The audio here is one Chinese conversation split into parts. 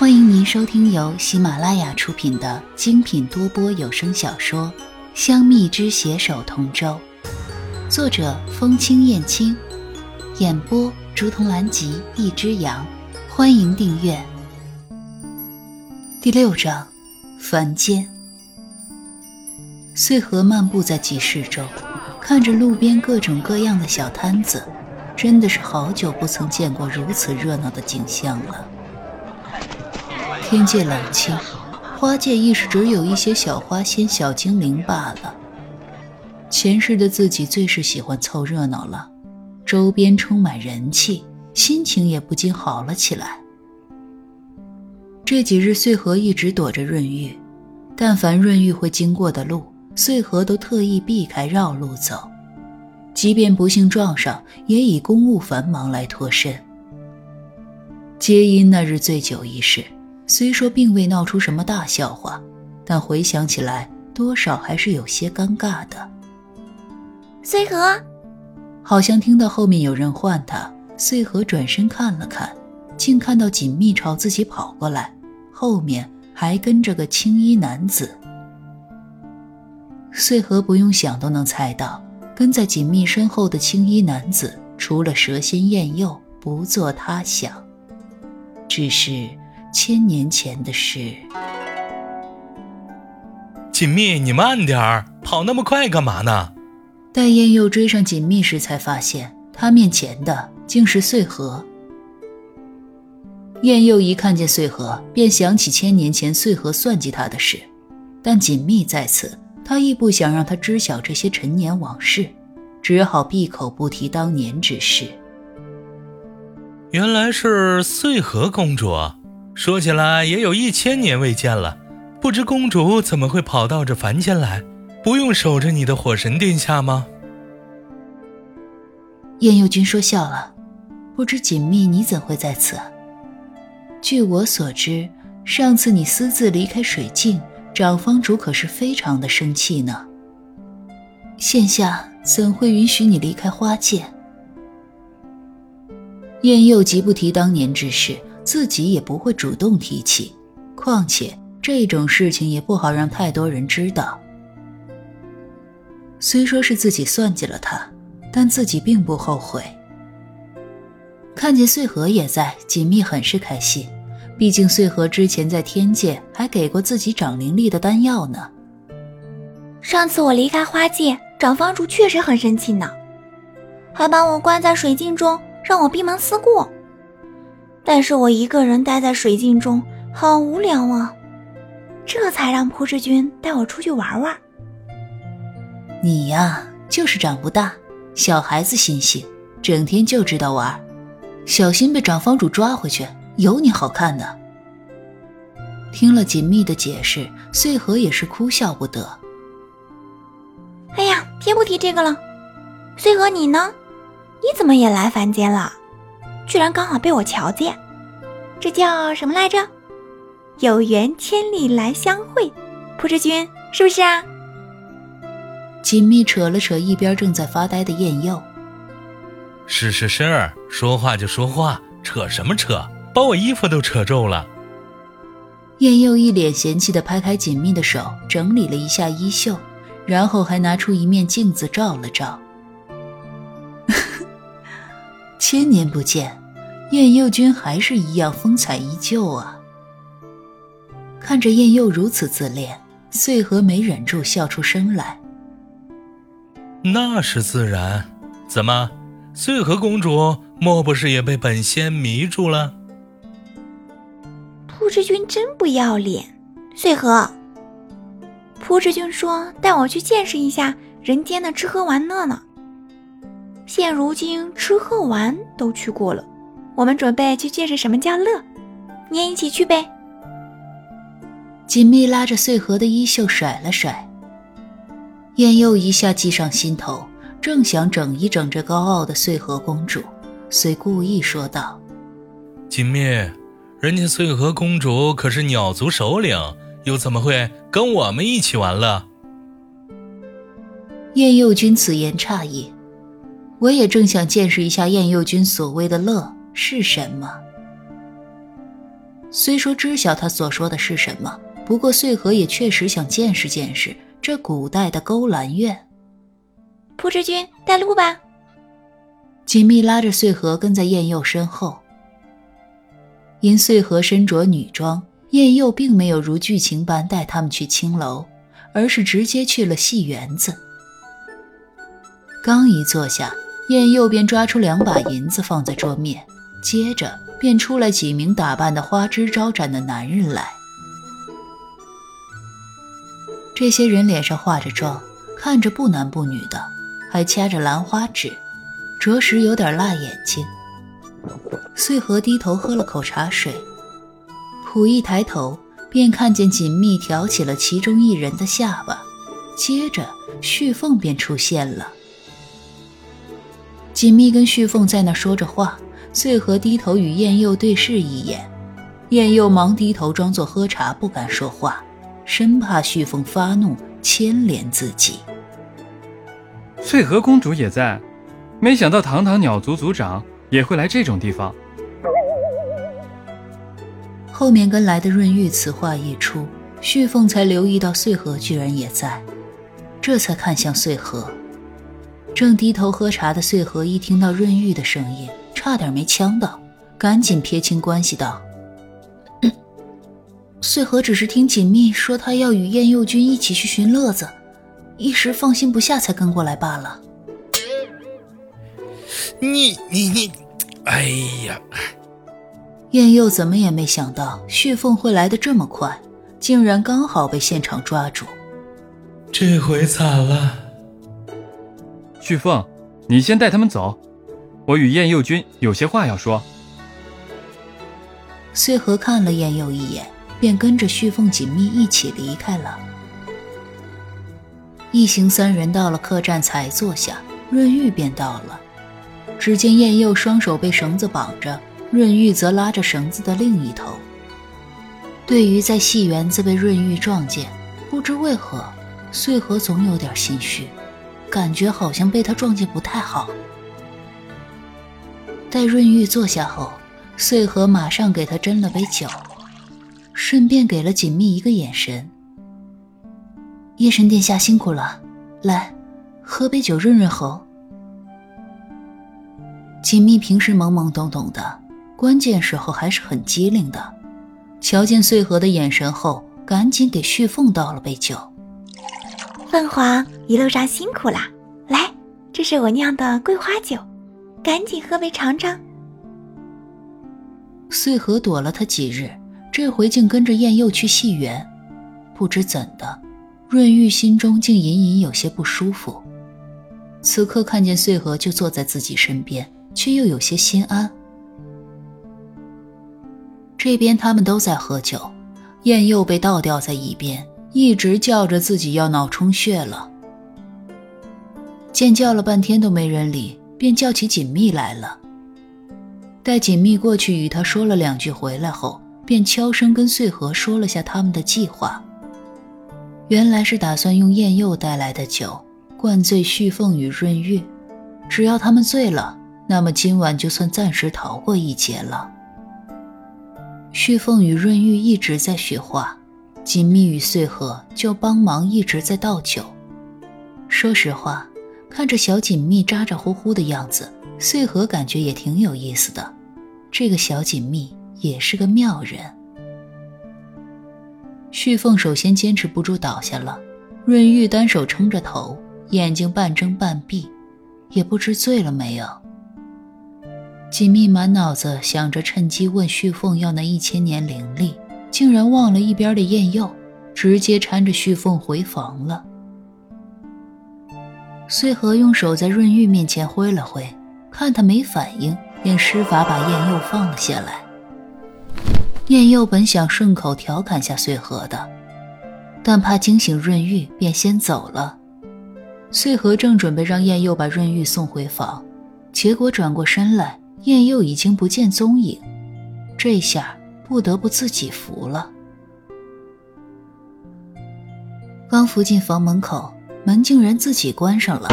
欢迎您收听由喜马拉雅出品的精品多播有声小说《香蜜之携手同舟》，作者风清燕青，演播竹筒兰吉一只羊。欢迎订阅。第六章，凡间。穗禾漫步在集市中，看着路边各种各样的小摊子，真的是好久不曾见过如此热闹的景象了。天界冷清，花界亦是只有一些小花仙、小精灵罢了。前世的自己最是喜欢凑热闹了，周边充满人气，心情也不禁好了起来。这几日，穗禾一直躲着润玉，但凡润玉会经过的路，穗禾都特意避开，绕路走。即便不幸撞上，也以公务繁忙来脱身。皆因那日醉酒一事。虽说并未闹出什么大笑话，但回想起来，多少还是有些尴尬的。穗禾，好像听到后面有人唤他，穗禾转身看了看，竟看到锦觅朝自己跑过来，后面还跟着个青衣男子。穗禾不用想都能猜到，跟在锦觅身后的青衣男子，除了蛇仙燕佑，不做他想。只是。千年前的事。锦觅，你慢点儿，跑那么快干嘛呢？待燕佑追上锦觅时，才发现他面前的竟是穗禾。燕佑一看见穗禾，便想起千年前穗禾算计他的事，但锦觅在此，他亦不想让他知晓这些陈年往事，只好闭口不提当年之事。原来是穗禾公主。说起来也有一千年未见了，不知公主怎么会跑到这凡间来？不用守着你的火神殿下吗？燕佑君说笑了，不知锦觅你怎会在此？据我所知，上次你私自离开水镜，长方主可是非常的生气呢。现下怎会允许你离开花界？燕佑极不提当年之事。自己也不会主动提起，况且这种事情也不好让太多人知道。虽说是自己算计了他，但自己并不后悔。看见穗禾也在，锦觅很是开心，毕竟穗禾之前在天界还给过自己长灵力的丹药呢。上次我离开花界，长房主确实很生气呢，还把我关在水镜中，让我闭门思过。但是我一个人待在水镜中，好无聊啊！这才让蒲志军带我出去玩玩。你呀，就是长不大，小孩子心性，整天就知道玩，小心被长房主抓回去，有你好看的。听了锦觅的解释，穗禾也是哭笑不得。哎呀，先不提这个了。穗禾，你呢？你怎么也来凡间了？居然刚好被我瞧见，这叫什么来着？有缘千里来相会，蒲志军是不是啊？锦觅扯了扯一边正在发呆的燕佑，是是是，说话就说话，扯什么扯？把我衣服都扯皱了。燕佑一脸嫌弃的拍开锦觅的手，整理了一下衣袖，然后还拿出一面镜子照了照。千年不见。燕佑君还是一样风采依旧啊！看着燕佑如此自恋，穗禾没忍住笑出声来。那是自然，怎么，穗禾公主莫不是也被本仙迷住了？蒲志君真不要脸！穗禾，蒲志君说带我去见识一下人间的吃喝玩乐呢。现如今吃喝玩都去过了。我们准备去见识什么叫乐，你也一起去呗。锦觅拉着穗禾的衣袖甩了甩，燕佑一下计上心头，正想整一整这高傲的穗禾公主，遂故意说道：“锦觅，人家穗禾公主可是鸟族首领，又怎么会跟我们一起玩乐？”燕佑君此言差矣，我也正想见识一下燕佑君所谓的乐。是什么？虽说知晓他所说的是什么，不过穗禾也确实想见识见识这古代的勾栏院。蒲之君，带路吧。锦觅拉着穗禾跟在燕佑身后。因穗禾身着女装，燕佑并没有如剧情般带他们去青楼，而是直接去了戏园子。刚一坐下，燕佑便抓出两把银子放在桌面，接着便出来几名打扮的花枝招展的男人来。这些人脸上化着妆，看着不男不女的，还掐着兰花指，着实有点辣眼睛。穗禾低头喝了口茶水，溥一抬头便看见锦觅挑起了其中一人的下巴，接着旭凤便出现了。锦觅跟旭凤在那说着话，穗禾低头与燕佑对视一眼，燕佑忙低头装作喝茶，不敢说话，生怕旭凤发怒牵连自己。穗禾公主也在，没想到堂堂鸟族族长也会来这种地方。后面跟来的润玉此话一出，旭凤才留意到穗禾居然也在，这才看向穗禾。正低头喝茶的穗禾一听到润玉的声音，差点没呛到，赶紧撇清关系道：“ 穗禾只是听锦觅说他要与燕佑君一起去寻乐子，一时放心不下才跟过来罢了。”你你你，哎呀！燕佑怎么也没想到旭凤会来的这么快，竟然刚好被现场抓住，这回惨了。旭凤，你先带他们走，我与燕佑君有些话要说。穗禾看了燕佑一眼，便跟着旭凤紧密一起离开了。一行三人到了客栈，才坐下，润玉便到了。只见燕佑双手被绳子绑着，润玉则拉着绳子的另一头。对于在戏园子被润玉撞见，不知为何，穗禾总有点心虚。感觉好像被他撞见不太好。待润玉坐下后，穗禾马上给他斟了杯酒，顺便给了锦觅一个眼神。夜神殿下辛苦了，来，喝杯酒润润喉。锦觅平时懵懵懂懂的，关键时候还是很机灵的。瞧见穗禾的眼神后，赶紧给旭凤倒了杯酒。凤凰一路上辛苦啦，来，这是我酿的桂花酒，赶紧喝杯尝尝。穗禾躲了他几日，这回竟跟着燕佑去戏园，不知怎的，润玉心中竟隐隐有些不舒服。此刻看见穗禾就坐在自己身边，却又有些心安。这边他们都在喝酒，燕佑被倒吊在一边。一直叫着自己要脑充血了，见叫了半天都没人理，便叫起锦觅来了。待锦觅过去与他说了两句，回来后便悄声跟穗禾说了下他们的计划。原来是打算用燕佑带来的酒灌醉旭凤与润玉，只要他们醉了，那么今晚就算暂时逃过一劫了。旭凤与润玉一直在学话。锦觅与穗禾就帮忙一直在倒酒。说实话，看着小锦觅咋咋呼呼的样子，穗禾感觉也挺有意思的。这个小锦觅也是个妙人。旭凤首先坚持不住倒下了，润玉单手撑着头，眼睛半睁半闭，也不知醉了没有。锦觅满脑子想着趁机问旭凤要那一千年灵力。竟然忘了一边的燕佑，直接搀着旭凤回房了。穗禾用手在润玉面前挥了挥，看他没反应，便施法把燕佑放了下来。燕佑本想顺口调侃下穗禾的，但怕惊醒润玉，便先走了。穗禾正准备让燕佑把润玉送回房，结果转过身来，燕佑已经不见踪影。这下。不得不自己扶了。刚扶进房门口，门竟然自己关上了。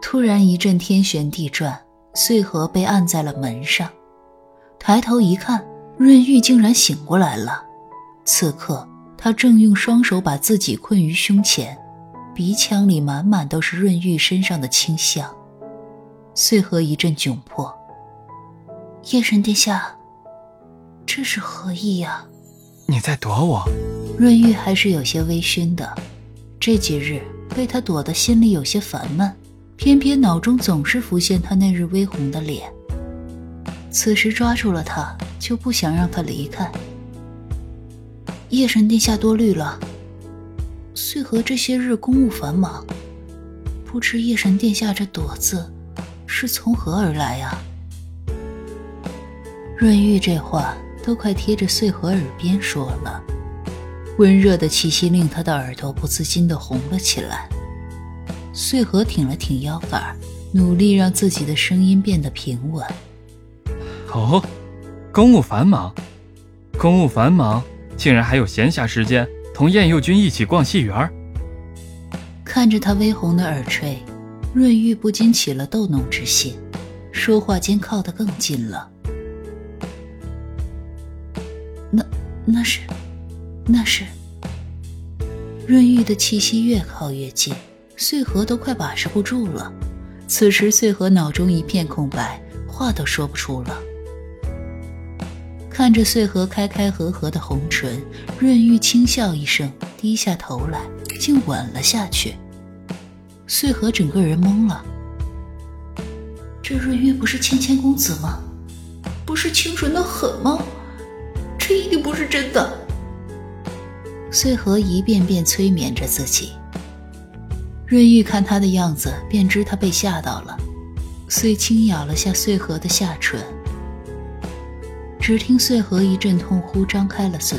突然一阵天旋地转，穗禾被按在了门上。抬头一看，润玉竟然醒过来了。此刻，他正用双手把自己困于胸前，鼻腔里满满都是润玉身上的清香。穗禾一阵窘迫：“夜神殿下，这是何意呀？”你在躲我？润玉还是有些微醺的，这几日被他躲得心里有些烦闷，偏偏脑中总是浮现他那日微红的脸。此时抓住了他，就不想让他离开。夜神殿下多虑了，穗禾这些日公务繁忙，不知夜神殿下这躲字是从何而来呀？润玉这话都快贴着穗禾耳边说了，温热的气息令他的耳朵不自禁的红了起来。穗禾挺了挺腰杆，努力让自己的声音变得平稳。哦，公务繁忙，公务繁忙。竟然还有闲暇时间同燕佑君一起逛戏园看着他微红的耳垂，润玉不禁起了逗弄之心，说话间靠得更近了。那是，那是。润玉的气息越靠越近，穗禾都快把持不住了。此时穗禾脑中一片空白，话都说不出了。看着穗禾开开合合的红唇，润玉轻笑一声，低下头来，竟吻了下去。穗禾整个人懵了。这润玉不是谦谦公子吗？不是清纯的很吗？是真的。穗禾一遍遍催眠着自己。润玉看他的样子，便知他被吓到了，遂轻咬了下穗禾的下唇。只听穗禾一阵痛呼，张开了嘴，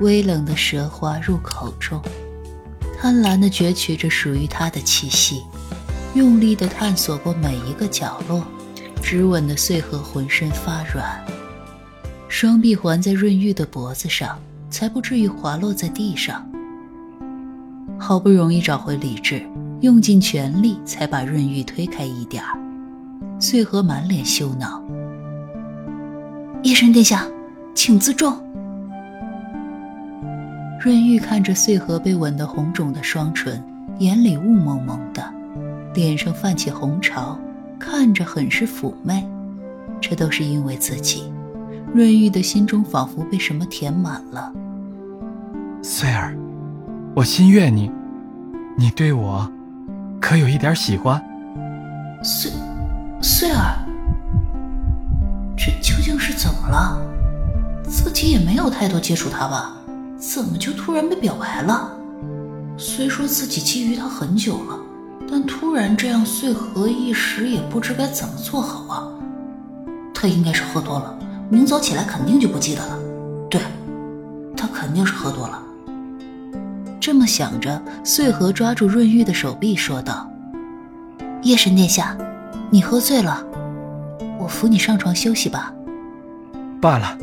微冷的舌滑入口中，贪婪地攫取着属于他的气息，用力地探索过每一个角落，直吻的穗禾浑身发软，双臂环在润玉的脖子上，才不至于滑落在地上。好不容易找回理智，用尽全力才把润玉推开一点儿。穗禾满脸羞恼。叶神殿下，请自重。润玉看着穗禾被吻得红肿的双唇，眼里雾蒙蒙的，脸上泛起红潮，看着很是妩媚。这都是因为自己。润玉的心中仿佛被什么填满了。穗儿，我心悦你，你对我可有一点喜欢？穗，穗儿。这究竟是怎么了？自己也没有太多接触他吧，怎么就突然被表白了？虽说自己觊觎他很久了，但突然这样，穗禾一时也不知该怎么做好啊。他应该是喝多了，明早起来肯定就不记得了。对，他肯定是喝多了。这么想着，穗禾抓住润玉的手臂说道：“夜神殿下，你喝醉了。”我扶你上床休息吧。罢了，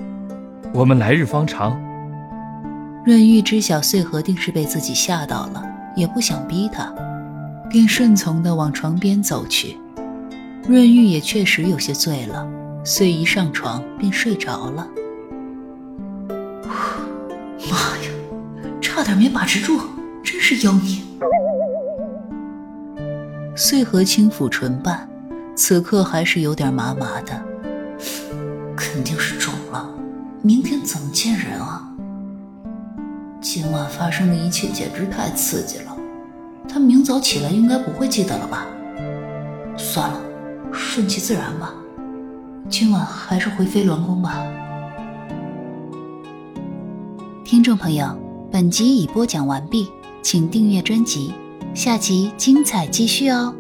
我们来日方长。润玉知晓穗禾定是被自己吓到了，也不想逼他，便顺从地往床边走去。润玉也确实有些醉了，遂一上床便睡着了。妈呀，差点没把持住，真是妖孽！穗禾轻抚唇瓣。此刻还是有点麻麻的，肯定是肿了。明天怎么见人啊？今晚发生的一切简直太刺激了，他明早起来应该不会记得了吧？算了，顺其自然吧。今晚还是回飞鸾宫吧。听众朋友，本集已播讲完毕，请订阅专辑，下集精彩继续哦。